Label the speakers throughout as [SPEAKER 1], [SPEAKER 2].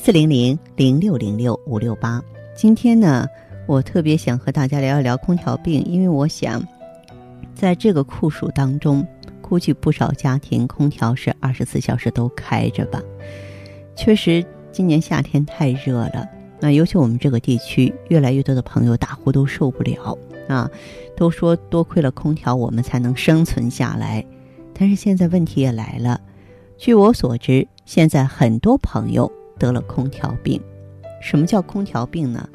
[SPEAKER 1] 四零零零六零六五六八。今天呢，我特别想和大家聊一聊空调病，因为我想，在这个酷暑当中，估计不少家庭空调是二十四小时都开着吧。确实，今年夏天太热了，那尤其我们这个地区，越来越多的朋友打呼都受不了啊，都说多亏了空调，我们才能生存下来。但是现在问题也来了，据我所知，现在很多朋友。得了空调病，什么叫空调病呢？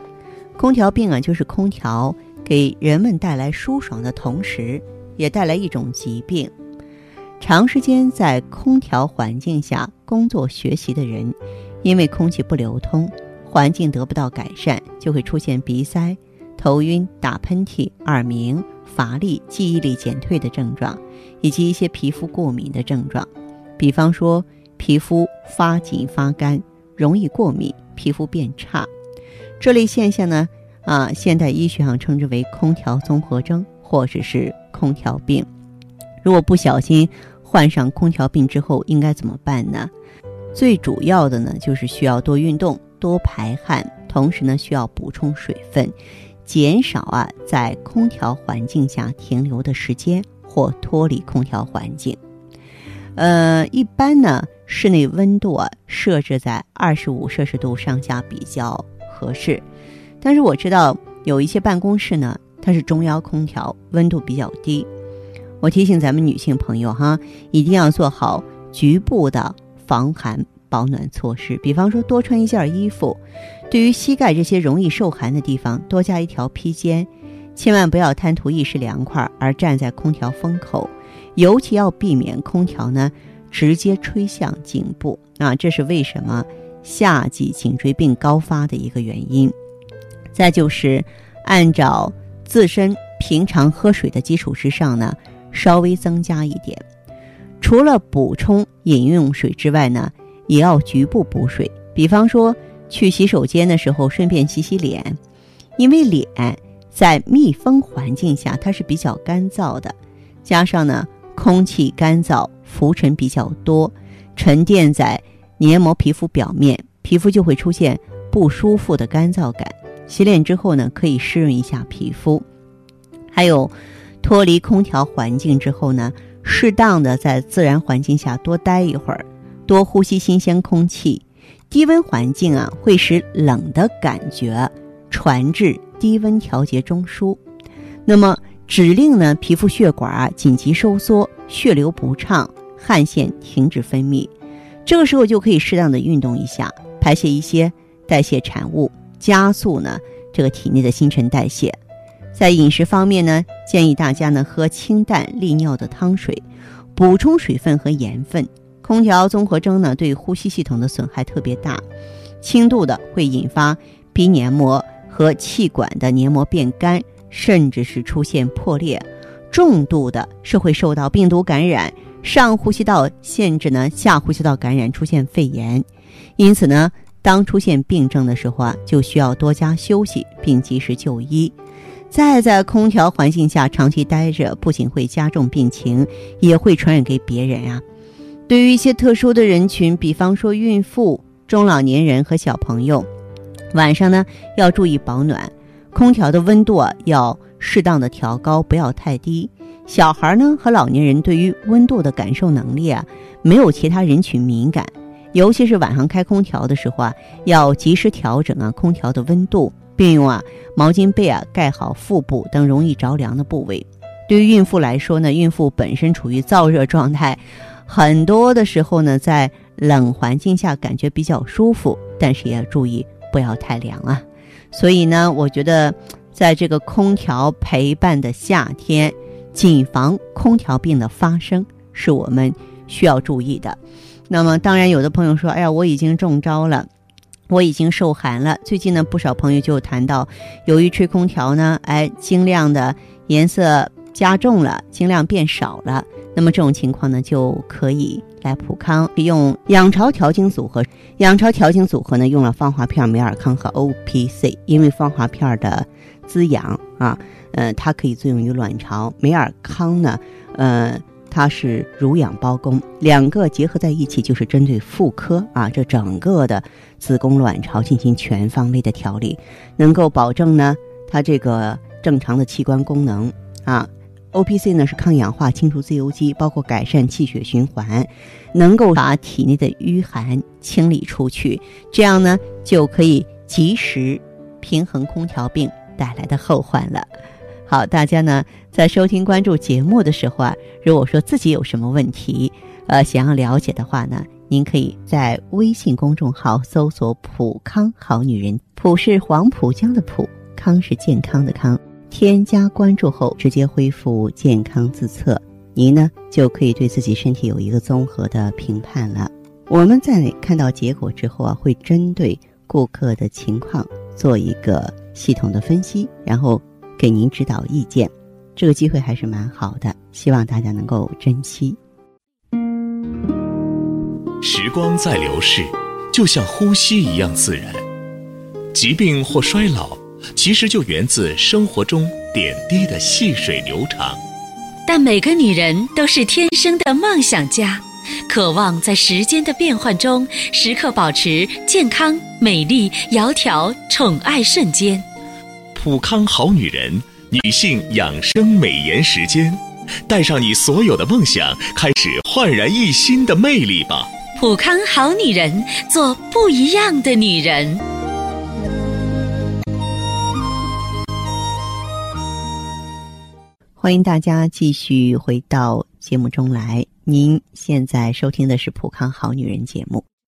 [SPEAKER 1] 空调病啊，就是空调给人们带来舒爽的同时，也带来一种疾病。长时间在空调环境下工作学习的人，因为空气不流通，环境得不到改善，就会出现鼻塞、头晕、打喷嚏、耳鸣、乏力、记忆力减退的症状，以及一些皮肤过敏的症状，比方说皮肤发紧发干。容易过敏，皮肤变差，这类现象呢，啊，现代医学上称之为空调综合征，或者是空调病。如果不小心患上空调病之后，应该怎么办呢？最主要的呢，就是需要多运动、多排汗，同时呢，需要补充水分，减少啊在空调环境下停留的时间或脱离空调环境。呃，一般呢。室内温度啊，设置在二十五摄氏度上下比较合适。但是我知道有一些办公室呢，它是中央空调，温度比较低。我提醒咱们女性朋友哈，一定要做好局部的防寒保暖措施。比方说，多穿一件衣服；对于膝盖这些容易受寒的地方，多加一条披肩。千万不要贪图一时凉快而站在空调风口，尤其要避免空调呢。直接吹向颈部啊，这是为什么夏季颈椎病高发的一个原因。再就是按照自身平常喝水的基础之上呢，稍微增加一点。除了补充饮用水之外呢，也要局部补水。比方说去洗手间的时候，顺便洗洗脸，因为脸在密封环境下它是比较干燥的，加上呢空气干燥。浮尘比较多，沉淀在黏膜皮肤表面，皮肤就会出现不舒服的干燥感。洗脸之后呢，可以湿润一下皮肤。还有，脱离空调环境之后呢，适当的在自然环境下多待一会儿，多呼吸新鲜空气。低温环境啊，会使冷的感觉传至低温调节中枢，那么指令呢，皮肤血管啊紧急收缩，血流不畅。汗腺停止分泌，这个时候就可以适当的运动一下，排泄一些代谢产物，加速呢这个体内的新陈代谢。在饮食方面呢，建议大家呢喝清淡利尿的汤水，补充水分和盐分。空调综合征呢对呼吸系统的损害特别大，轻度的会引发鼻黏膜和气管的黏膜变干，甚至是出现破裂；重度的是会受到病毒感染。上呼吸道限制呢，下呼吸道感染出现肺炎，因此呢，当出现病症的时候啊，就需要多加休息并及时就医。再在空调环境下长期待着，不仅会加重病情，也会传染给别人啊。对于一些特殊的人群，比方说孕妇、中老年人和小朋友，晚上呢要注意保暖，空调的温度啊要适当的调高，不要太低。小孩呢和老年人对于温度的感受能力啊，没有其他人群敏感，尤其是晚上开空调的时候啊，要及时调整啊空调的温度，并用啊毛巾被啊盖好腹部等容易着凉的部位。对于孕妇来说呢，孕妇本身处于燥热状态，很多的时候呢，在冷环境下感觉比较舒服，但是也要注意不要太凉啊。所以呢，我觉得在这个空调陪伴的夏天。谨防空调病的发生是我们需要注意的。那么，当然有的朋友说：“哎呀，我已经中招了，我已经受寒了。最近呢，不少朋友就谈到，由于吹空调呢，哎，经量的颜色加重了，经量变少了。那么这种情况呢，就可以来普康用养巢调经组合。养巢调经组合呢，用了芳华片、美尔康和 O P C，因为芳华片的滋养啊，呃，它可以作用于卵巢；美尔康呢，呃。它是乳养包宫，两个结合在一起就是针对妇科啊，这整个的子宫卵巢进行全方位的调理，能够保证呢它这个正常的器官功能啊。O P C 呢是抗氧化、清除自由基，包括改善气血循环，能够把体内的淤寒清理出去，这样呢就可以及时平衡空调病带来的后患了。好，大家呢在收听关注节目的时候啊，如果说自己有什么问题，呃，想要了解的话呢，您可以在微信公众号搜索“普康好女人”，普是黄浦江的浦，康是健康的康。添加关注后，直接恢复健康自测，您呢就可以对自己身体有一个综合的评判了。我们在看到结果之后啊，会针对顾客的情况做一个系统的分析，然后。给您指导意见，这个机会还是蛮好的，希望大家能够珍惜。
[SPEAKER 2] 时光在流逝，就像呼吸一样自然。疾病或衰老，其实就源自生活中点滴的细水流长。
[SPEAKER 3] 但每个女人都是天生的梦想家，渴望在时间的变换中，时刻保持健康、美丽、窈窕、宠爱瞬间。
[SPEAKER 2] 普康好女人，女性养生美颜时间，带上你所有的梦想，开始焕然一新的魅力吧！
[SPEAKER 3] 普康好女人，做不一样的女人。
[SPEAKER 1] 欢迎大家继续回到节目中来。您现在收听的是普康好女人节目，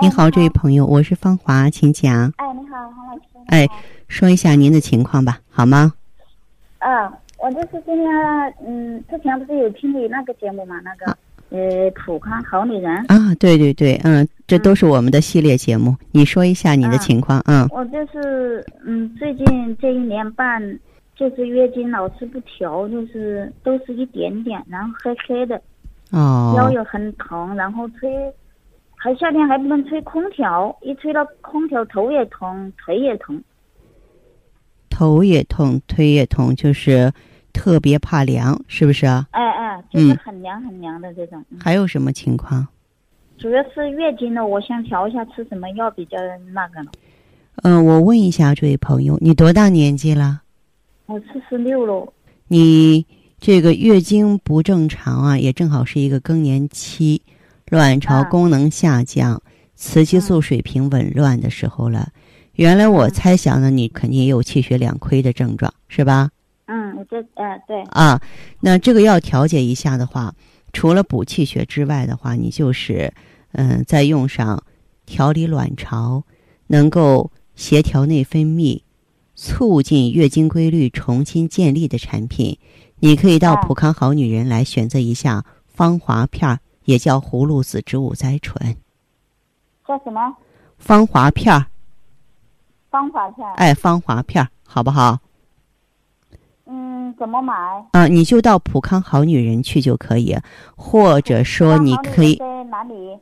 [SPEAKER 1] 你好，这位朋友，我是芳华，请讲。
[SPEAKER 4] 哎，你好，黄老师。
[SPEAKER 1] 哎。说一下您的情况吧，好吗？
[SPEAKER 4] 嗯，我就是今天，嗯，之前不是有听你那个节目嘛，那个呃，普康好女人
[SPEAKER 1] 啊，对对对，嗯，这都是我们的系列节目。你说一下你的情况，嗯。
[SPEAKER 4] 我就是，嗯，最近这一年半，就是月经老是不调，就是都是一点点，然后黑黑的，
[SPEAKER 1] 哦，
[SPEAKER 4] 腰又很疼，然后吹，还夏天还不能吹空调，一吹到空调头也疼，腿也疼。
[SPEAKER 1] 头也痛，腿也痛，就是特别怕凉，是不是啊？
[SPEAKER 4] 哎哎，就是很凉很凉的这种。
[SPEAKER 1] 还有什么情况？
[SPEAKER 4] 主要是月经呢，我想调一下吃什么药比较那个呢？
[SPEAKER 1] 嗯，我问一下这位朋友，你多大年纪了？
[SPEAKER 4] 我四十六了。
[SPEAKER 1] 你这个月经不正常啊，也正好是一个更年期，卵巢功能下降，雌激素水平紊乱的时候了。原来我猜想呢，你肯定也有气血两亏的症状，是吧？
[SPEAKER 4] 嗯，我这呃对。
[SPEAKER 1] 啊，那这个要调节一下的话，除了补气血之外的话，你就是嗯，再用上调理卵巢、能够协调内分泌、促进月经规律重新建立的产品，你可以到普康好女人来选择一下芳华片儿，也叫葫芦籽植物甾醇。
[SPEAKER 4] 叫什么？
[SPEAKER 1] 芳华片儿。
[SPEAKER 4] 芳华片，
[SPEAKER 1] 哎，芳华片，好不好？
[SPEAKER 4] 嗯，怎么买？
[SPEAKER 1] 啊，你就到普康好女人去就可以，或者说你可以
[SPEAKER 4] 在哪里？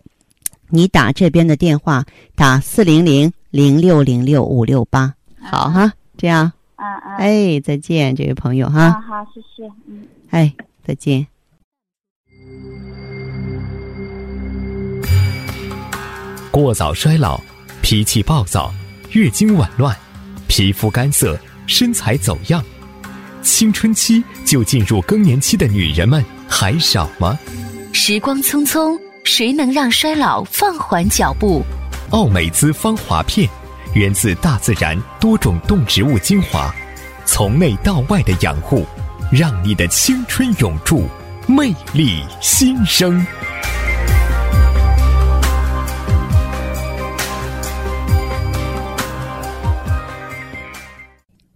[SPEAKER 1] 你打这边的电话，打四零零零六零六五六八，好哈，这样。
[SPEAKER 4] 啊啊。
[SPEAKER 1] 哎，再见，这位朋友哈。
[SPEAKER 4] 好，谢谢。嗯。
[SPEAKER 1] 哎，再见。
[SPEAKER 2] 过早衰老，脾气暴躁。月经紊乱，皮肤干涩，身材走样，青春期就进入更年期的女人们还少吗？
[SPEAKER 3] 时光匆匆，谁能让衰老放缓脚步？
[SPEAKER 2] 奥美姿芳华片，源自大自然多种动植物精华，从内到外的养护，让你的青春永驻，魅力新生。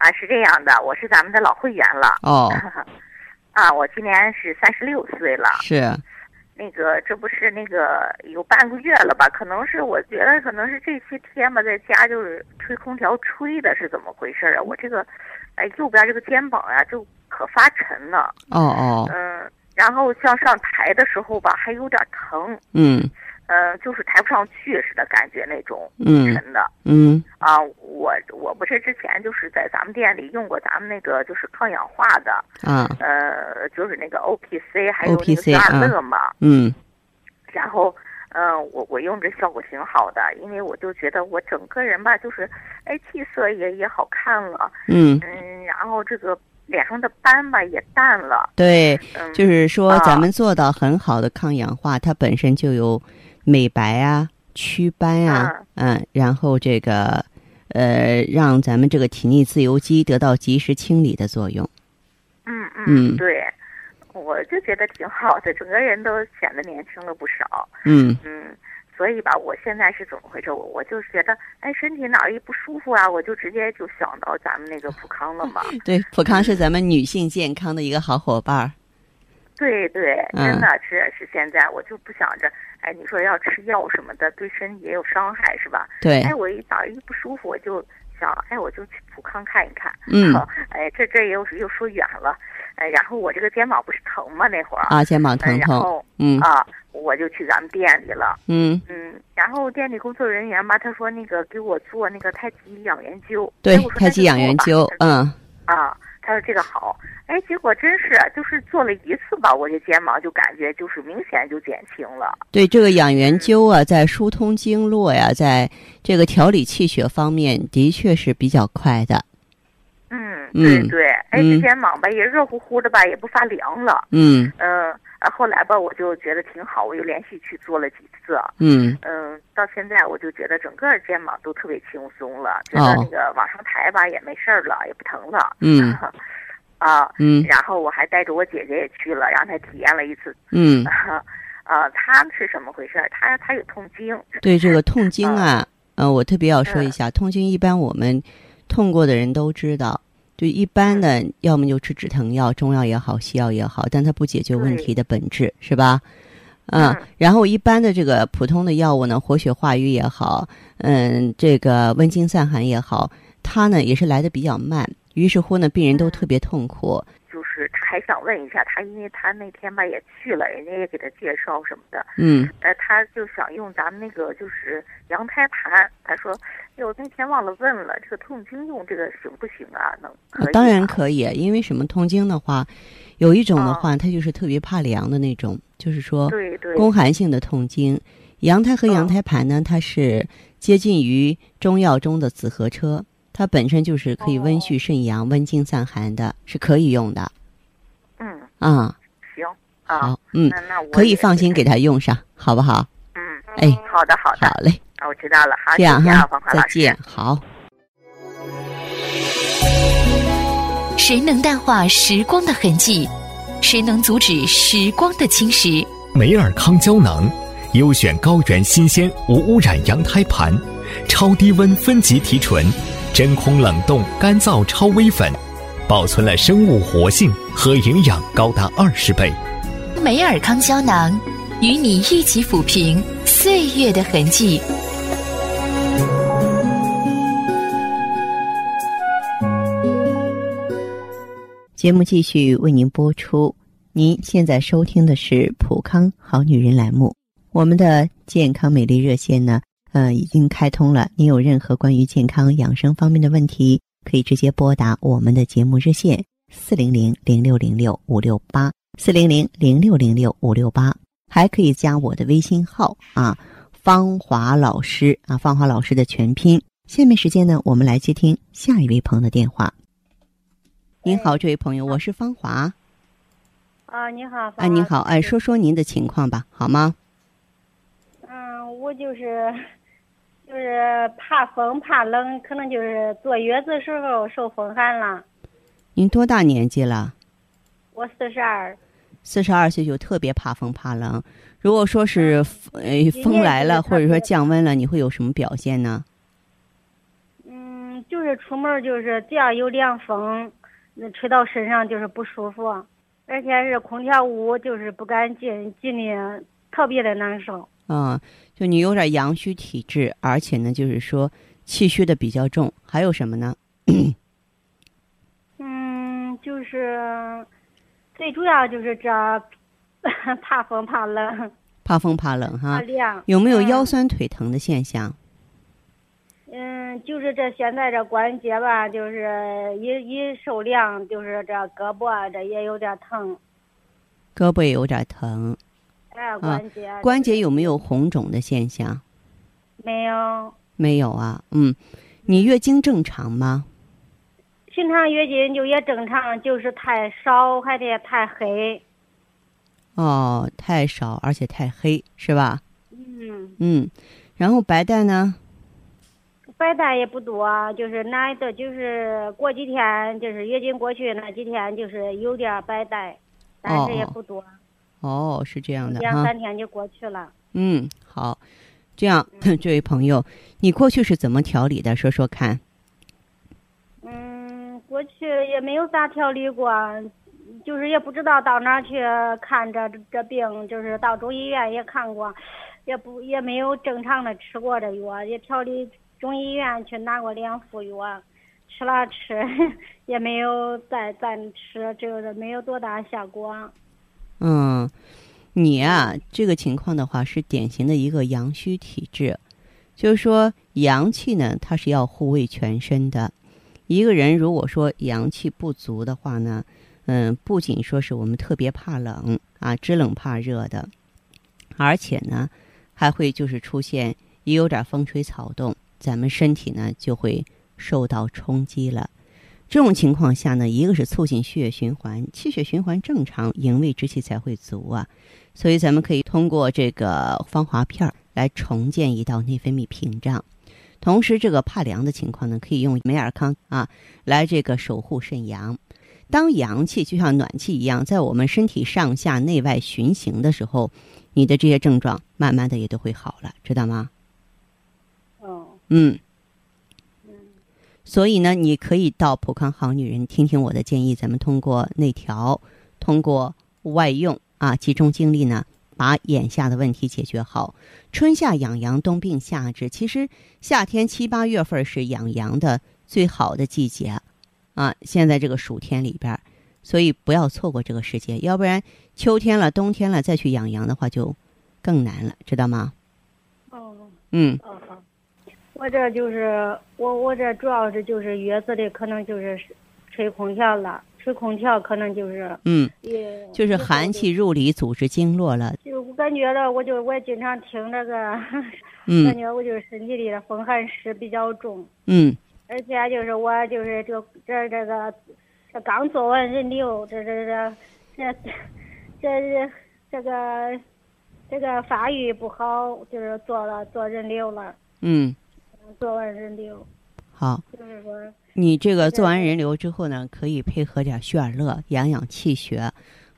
[SPEAKER 5] 啊，是这样的，我是咱们的老会员了。
[SPEAKER 1] 哦，
[SPEAKER 5] 啊，我今年是三十六岁了。
[SPEAKER 1] 是，
[SPEAKER 5] 那个这不是那个有半个月了吧？可能是我觉得可能是这些天吧，在家就是吹空调吹的，是怎么回事啊？我这个，哎，右边这个肩膀呀，就可发沉了。
[SPEAKER 1] 哦哦。
[SPEAKER 5] 嗯，然后像上台的时候吧，还有点疼。
[SPEAKER 1] 嗯。
[SPEAKER 5] 呃，就是抬不上去似的感觉那种
[SPEAKER 1] 沉
[SPEAKER 5] 的，
[SPEAKER 1] 嗯。
[SPEAKER 5] 啊，我我不是之前就是在咱们店里用过咱们那个就是抗氧化的
[SPEAKER 1] 啊，
[SPEAKER 5] 呃，就是那个 O P C 还有那个加乐嘛，
[SPEAKER 1] 嗯，
[SPEAKER 5] 然后嗯，我我用着效果挺好的，因为我就觉得我整个人吧，就是哎气色也也好看了，
[SPEAKER 1] 嗯。
[SPEAKER 5] 嗯，然后这个脸上的斑吧也淡了，
[SPEAKER 1] 对，就是说咱们做到很好的抗氧化，它本身就有。美白啊，祛斑啊，嗯，然后这个，呃，让咱们这个体内自由基得到及时清理的作用。
[SPEAKER 5] 嗯嗯，对，我就觉得挺好的，整个人都显得年轻了不少。
[SPEAKER 1] 嗯
[SPEAKER 5] 嗯，所以吧，我现在是怎么回事？我我就觉得，哎，身体哪儿一不舒服啊，我就直接就想到咱们那个普康了嘛。
[SPEAKER 1] 对，普康是咱们女性健康的一个好伙伴。
[SPEAKER 5] 对对，真的是是现在，我就不想着。哎，你说要吃药什么的，对身体也有伤害，是吧？
[SPEAKER 1] 对。
[SPEAKER 5] 哎，我一早一不舒服，我就想，哎，我就去普康看一看。
[SPEAKER 1] 嗯。
[SPEAKER 5] 哎，这这又又说远了。哎，然后我这个肩膀不是疼吗？那会儿。
[SPEAKER 1] 啊，肩膀疼痛。
[SPEAKER 5] 然后，
[SPEAKER 1] 嗯。
[SPEAKER 5] 啊，我就去咱们店里了。
[SPEAKER 1] 嗯。
[SPEAKER 5] 嗯，然后店里工作人员吧，他说那个给我做那个太极养元灸。
[SPEAKER 1] 对，太极养元灸，嗯。
[SPEAKER 5] 啊。他说这个好，哎，结果真是就是做了一次吧，我这肩膀就感觉就是明显就减轻了。
[SPEAKER 1] 对这个养元灸啊，在疏通经络呀，在这个调理气血方面，的确是比较快的。
[SPEAKER 5] 嗯，对对，哎，这肩膀吧也热乎乎的吧，也不发凉了。
[SPEAKER 1] 嗯
[SPEAKER 5] 嗯，啊，后来吧，我就觉得挺好，我又连续去做了几次。
[SPEAKER 1] 嗯
[SPEAKER 5] 嗯，到现在我就觉得整个肩膀都特别轻松了，觉得那个往上抬吧也没事儿了，也不疼了。
[SPEAKER 1] 嗯。
[SPEAKER 5] 啊，
[SPEAKER 1] 嗯，
[SPEAKER 5] 然后我还带着我姐姐也去了，让她体验了一次。
[SPEAKER 1] 嗯，
[SPEAKER 5] 啊，她是什么回事？她她有痛经。
[SPEAKER 1] 对这个痛经 啊，呃，我特别要说一下，痛经一般我们痛过的人都知道，就一般的，要么就吃止疼药，中药也好，西药也好，但它不解决问题的本质，是吧？嗯，然后一般的这个普通的药物呢，活血化瘀也好，嗯，这个温经散寒也好，它呢也是来的比较慢。于是乎呢，病人都特别痛苦。
[SPEAKER 5] 就是他还想问一下他，因为他那天吧也去了，人家也给他介绍什么的。
[SPEAKER 1] 嗯。
[SPEAKER 5] 呃，他就想用咱们那个就是羊胎盘。他说：“哎，我那天忘了问了，这个痛经用这个行不行啊？能？”
[SPEAKER 1] 当然可以，因为什么？痛经的话，有一种的话，它就是特别怕凉的那种，就是说，
[SPEAKER 5] 对对，
[SPEAKER 1] 宫寒性的痛经。羊胎和羊胎盘呢，它是接近于中药中的紫河车。它本身就是可以温煦肾阳、温经散寒的，是可以用的。
[SPEAKER 5] 嗯
[SPEAKER 1] 啊，
[SPEAKER 5] 行，
[SPEAKER 1] 好，嗯，
[SPEAKER 5] 那那
[SPEAKER 1] 可以放心给他用上，好不好？
[SPEAKER 5] 嗯，
[SPEAKER 1] 哎，
[SPEAKER 5] 好的，好的，
[SPEAKER 1] 好嘞，
[SPEAKER 5] 啊，我知道了，好，
[SPEAKER 1] 这样哈，
[SPEAKER 5] 再
[SPEAKER 1] 见，好。
[SPEAKER 3] 谁能淡化时光的痕迹？谁能阻止时光的侵蚀？
[SPEAKER 2] 美尔康胶囊，优选高原新鲜无污染羊胎盘，超低温分级提纯。真空冷冻干燥超微粉，保存了生物活性和营养高达二十倍。
[SPEAKER 6] 美尔康胶囊，与你一起抚平岁月的痕迹。
[SPEAKER 1] 节目继续为您播出。您现在收听的是《普康好女人》栏目，我们的健康美丽热线呢，呃，已经开通了。您有任何关于健康养生方面的问题，可以直接拨打我们的节目热线四零零零六零六五六八四零零零六零六五六八，还可以加我的微信号啊，芳华老师啊，芳华老师的全拼。下面时间呢，我们来接听下一位朋友的电话。您好，这位朋友，我是芳华。
[SPEAKER 7] 啊，你好。
[SPEAKER 1] 哎，你好，哎，说说您的情况吧，好吗？
[SPEAKER 7] 嗯，我就是就是怕风怕冷，可能就是坐月子时候受风寒了。
[SPEAKER 1] 您多大年纪了？
[SPEAKER 7] 我四十二。
[SPEAKER 1] 四十二岁就特别怕风怕冷。如果说是呃风来了，或者说降温了，你会有什么表现呢？
[SPEAKER 7] 嗯，就是出门就是只要有凉风。那吹到身上就是不舒服，而且是空调屋，就是不敢进，进的特别的难受。
[SPEAKER 1] 啊，就你有点阳虚体质，而且呢，就是说气虚的比较重，还有什么呢？
[SPEAKER 7] 嗯，就是最主要就是这 怕风怕冷。
[SPEAKER 1] 怕风怕冷哈。有没有腰酸腿疼的现象？
[SPEAKER 7] 嗯，就是这现在这关节吧，就是一一受凉，就是这胳膊这也有点疼。
[SPEAKER 1] 胳膊也有点疼。
[SPEAKER 7] 哎，关节。
[SPEAKER 1] 关节有没有红肿的现象？
[SPEAKER 7] 没有。
[SPEAKER 1] 没有啊，嗯，你月经正常吗？
[SPEAKER 7] 平常月经就也正常，就是太少，还得太黑。
[SPEAKER 1] 哦，太少而且太黑，是吧？
[SPEAKER 7] 嗯。
[SPEAKER 1] 嗯，然后白带呢？
[SPEAKER 7] 白带也不多，就是那的，就是过几天，就是月经过去那几天，就是有点白带，但是也不多。
[SPEAKER 1] 哦，是这样的
[SPEAKER 7] 两三天就过去了。
[SPEAKER 1] 嗯，好，这样，这位朋友，你过去是怎么调理的？说说看。
[SPEAKER 7] 嗯，过去也没有咋调理过，就是也不知道到哪去看这这病，就是到中医院也看过，也不也没有正常的吃过这药，也调理。中医院去拿过两副药，吃了吃，也没有再再吃，这个没有多大效果。
[SPEAKER 1] 嗯，你啊，这个情况的话是典型的一个阳虚体质，就是说阳气呢，它是要护卫全身的。一个人如果说阳气不足的话呢，嗯，不仅说是我们特别怕冷啊，知冷怕热的，而且呢，还会就是出现也有点风吹草动。咱们身体呢就会受到冲击了。这种情况下呢，一个是促进血液循环，气血循环正常，营卫之气才会足啊。所以咱们可以通过这个芳华片来重建一道内分泌屏障。同时，这个怕凉的情况呢，可以用美尔康啊来这个守护肾阳。当阳气就像暖气一样，在我们身体上下内外循行的时候，你的这些症状慢慢的也都会好了，知道吗？嗯，
[SPEAKER 7] 嗯，
[SPEAKER 1] 所以呢，你可以到普康好女人听听我的建议，咱们通过内调，通过外用啊，集中精力呢，把眼下的问题解决好。春夏养阳，冬病夏治。其实夏天七八月份是养阳的最好的季节啊，现在这个暑天里边，所以不要错过这个时间，要不然秋天了、冬天了再去养阳的话就更难了，知道吗？
[SPEAKER 7] 哦，
[SPEAKER 1] 嗯。
[SPEAKER 7] 我这就是我我这主要是就是月子里可能就是吹空调了，吹空调可能就是
[SPEAKER 1] 嗯，
[SPEAKER 7] 也
[SPEAKER 1] 就是寒气入里组织经络了。
[SPEAKER 7] 就我感觉了，我就我经常听这个，
[SPEAKER 1] 嗯，
[SPEAKER 7] 感觉我就是身体里的风寒湿比较重。
[SPEAKER 1] 嗯，
[SPEAKER 7] 而且就是我就是这这这个这刚做完人流，这这这这这这个这个发育不好，就是做了做人流了。
[SPEAKER 1] 嗯。
[SPEAKER 7] 做完人流，
[SPEAKER 1] 好，
[SPEAKER 7] 就是说，
[SPEAKER 1] 你这个做完人流之后呢，可以配合点血尔乐养养气血，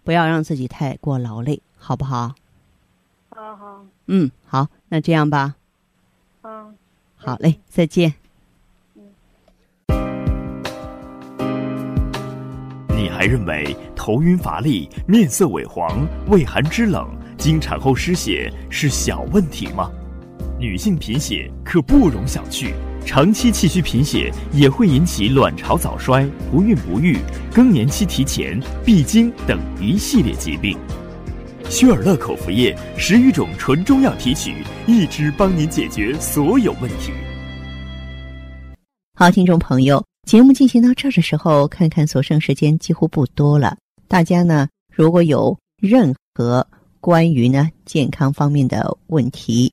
[SPEAKER 1] 不要让自己太过劳累，好不好？
[SPEAKER 7] 好好。
[SPEAKER 1] 嗯，好，那这样吧。
[SPEAKER 7] 嗯。
[SPEAKER 1] 好嘞，再见。
[SPEAKER 7] 嗯。
[SPEAKER 8] 还认为头晕乏力、面色萎黄、畏寒肢冷、经产后失血是小问题吗？女性贫血可不容小觑，长期气虚贫血也会引起卵巢早衰、不孕不育、更年期提前、闭经等一系列疾病。薛尔乐口服液十余种纯中药提取，一支帮您解决所有问题。
[SPEAKER 1] 好，听众朋友，节目进行到这儿的时候，看看所剩时间几乎不多了。大家呢，如果有任何关于呢健康方面的问题，